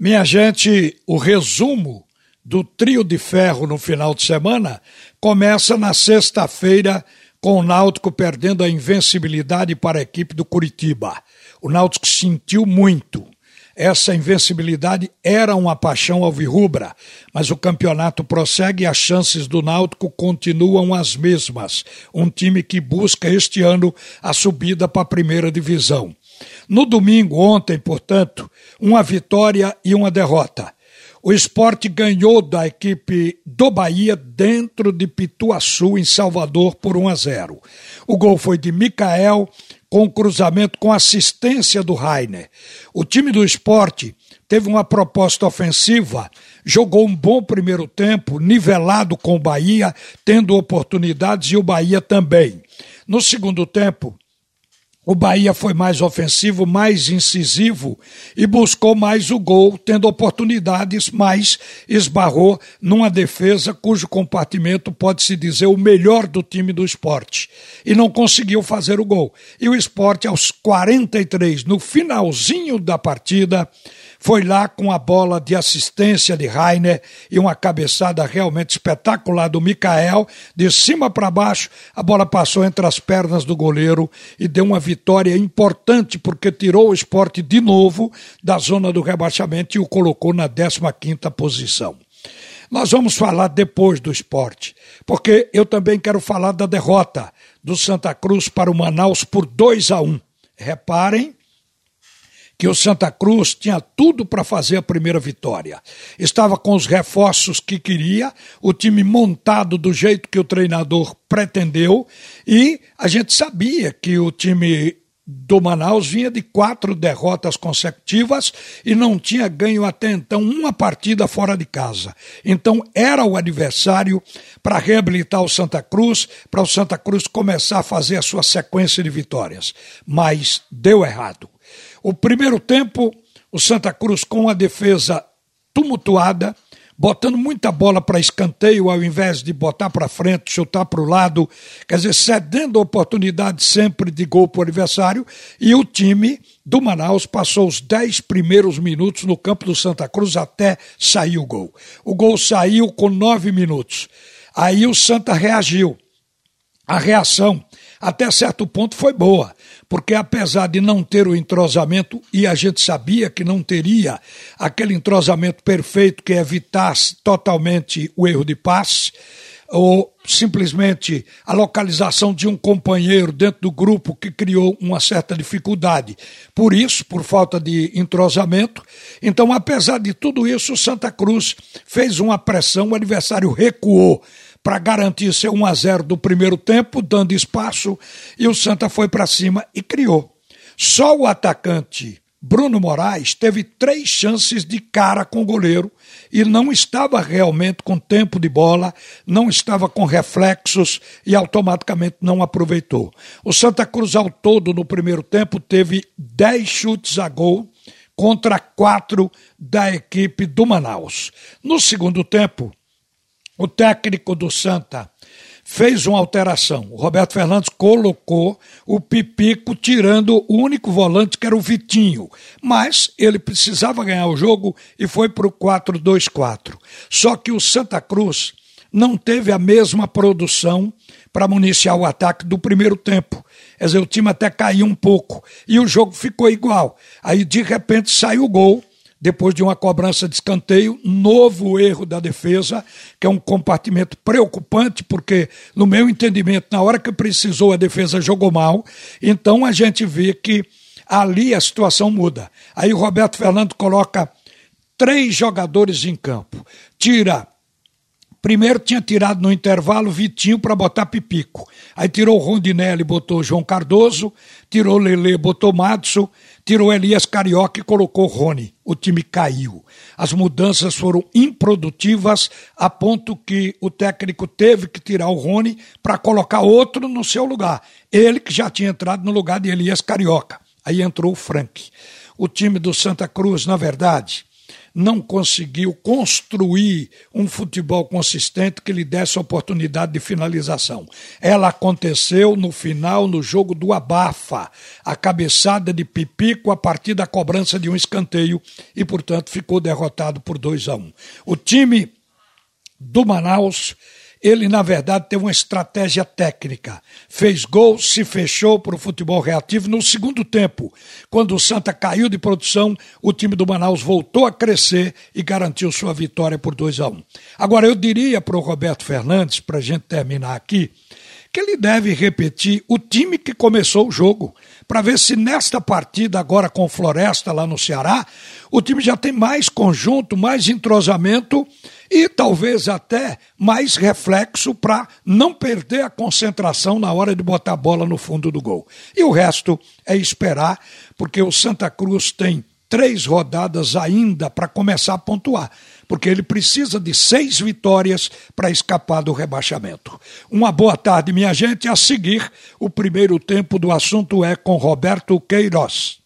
Minha gente, o resumo do trio de ferro no final de semana começa na sexta-feira com o Náutico perdendo a invencibilidade para a equipe do Curitiba. O Náutico sentiu muito. Essa invencibilidade era uma paixão alvirrubra, mas o campeonato prossegue e as chances do Náutico continuam as mesmas. Um time que busca este ano a subida para a primeira divisão. No domingo, ontem, portanto, uma vitória e uma derrota. O esporte ganhou da equipe do Bahia dentro de Pituaçu, em Salvador, por 1 a 0. O gol foi de Mikael, com cruzamento com assistência do Rainer. O time do esporte teve uma proposta ofensiva, jogou um bom primeiro tempo, nivelado com o Bahia, tendo oportunidades e o Bahia também. No segundo tempo, o Bahia foi mais ofensivo, mais incisivo e buscou mais o gol, tendo oportunidades, mas esbarrou numa defesa cujo compartimento pode-se dizer o melhor do time do esporte. E não conseguiu fazer o gol. E o esporte, aos 43, no finalzinho da partida, foi lá com a bola de assistência de Rainer e uma cabeçada realmente espetacular do Mikael, de cima para baixo, a bola passou entre as pernas do goleiro e deu uma vitória importante porque tirou o esporte de novo da zona do rebaixamento e o colocou na 15ª posição. Nós vamos falar depois do esporte, porque eu também quero falar da derrota do Santa Cruz para o Manaus por 2 a 1. Reparem que o Santa Cruz tinha tudo para fazer a primeira vitória. Estava com os reforços que queria, o time montado do jeito que o treinador pretendeu, e a gente sabia que o time do Manaus vinha de quatro derrotas consecutivas e não tinha ganho até então uma partida fora de casa. Então era o adversário para reabilitar o Santa Cruz, para o Santa Cruz começar a fazer a sua sequência de vitórias. Mas deu errado. O primeiro tempo, o Santa Cruz com a defesa tumultuada, botando muita bola para escanteio ao invés de botar para frente, chutar para o lado, quer dizer, cedendo oportunidade sempre de gol para o adversário, e o time do Manaus passou os dez primeiros minutos no campo do Santa Cruz até sair o gol. O gol saiu com nove minutos. Aí o Santa reagiu. A reação, até certo ponto, foi boa porque apesar de não ter o entrosamento, e a gente sabia que não teria aquele entrosamento perfeito que evitasse totalmente o erro de passe, ou simplesmente a localização de um companheiro dentro do grupo que criou uma certa dificuldade. Por isso, por falta de entrosamento. Então, apesar de tudo isso, o Santa Cruz fez uma pressão, o adversário recuou para garantir seu 1 a 0 do primeiro tempo, dando espaço, e o Santa foi para cima e criou. Só o atacante Bruno Moraes teve três chances de cara com o goleiro e não estava realmente com tempo de bola, não estava com reflexos e automaticamente não aproveitou. O Santa Cruz, ao todo, no primeiro tempo, teve dez chutes a gol contra quatro da equipe do Manaus. No segundo tempo, o técnico do Santa fez uma alteração. O Roberto Fernandes colocou o Pipico tirando o único volante que era o Vitinho. Mas ele precisava ganhar o jogo e foi para o 4-2-4. Só que o Santa Cruz não teve a mesma produção para municiar o ataque do primeiro tempo. Quer dizer, o time até caiu um pouco e o jogo ficou igual. Aí, de repente, saiu o gol depois de uma cobrança de escanteio, novo erro da defesa, que é um compartimento preocupante, porque, no meu entendimento, na hora que precisou, a defesa jogou mal. Então a gente vê que ali a situação muda. Aí o Roberto Fernando coloca três jogadores em campo. Tira Primeiro tinha tirado no intervalo Vitinho para botar Pipico. Aí tirou Rondinelli, botou João Cardoso, tirou Lele, botou Madso, tirou Elias Carioca e colocou Rony. O time caiu. As mudanças foram improdutivas a ponto que o técnico teve que tirar o Rony para colocar outro no seu lugar. Ele que já tinha entrado no lugar de Elias Carioca. Aí entrou o Frank. O time do Santa Cruz, na verdade, não conseguiu construir um futebol consistente que lhe desse oportunidade de finalização. Ela aconteceu no final, no jogo do Abafa, a cabeçada de Pipico a partir da cobrança de um escanteio e, portanto, ficou derrotado por 2 a 1. Um. O time do Manaus ele, na verdade, teve uma estratégia técnica. Fez gol, se fechou para o futebol reativo. No segundo tempo, quando o Santa caiu de produção, o time do Manaus voltou a crescer e garantiu sua vitória por 2 a 1 um. Agora, eu diria para o Roberto Fernandes, para a gente terminar aqui, que ele deve repetir o time que começou o jogo, para ver se nesta partida, agora com Floresta lá no Ceará, o time já tem mais conjunto, mais entrosamento e talvez até mais reflexo para não perder a concentração na hora de botar a bola no fundo do gol. E o resto é esperar, porque o Santa Cruz tem três rodadas ainda para começar a pontuar, porque ele precisa de seis vitórias para escapar do rebaixamento. Uma boa tarde, minha gente. A seguir, o primeiro tempo do assunto é com Roberto Queiroz.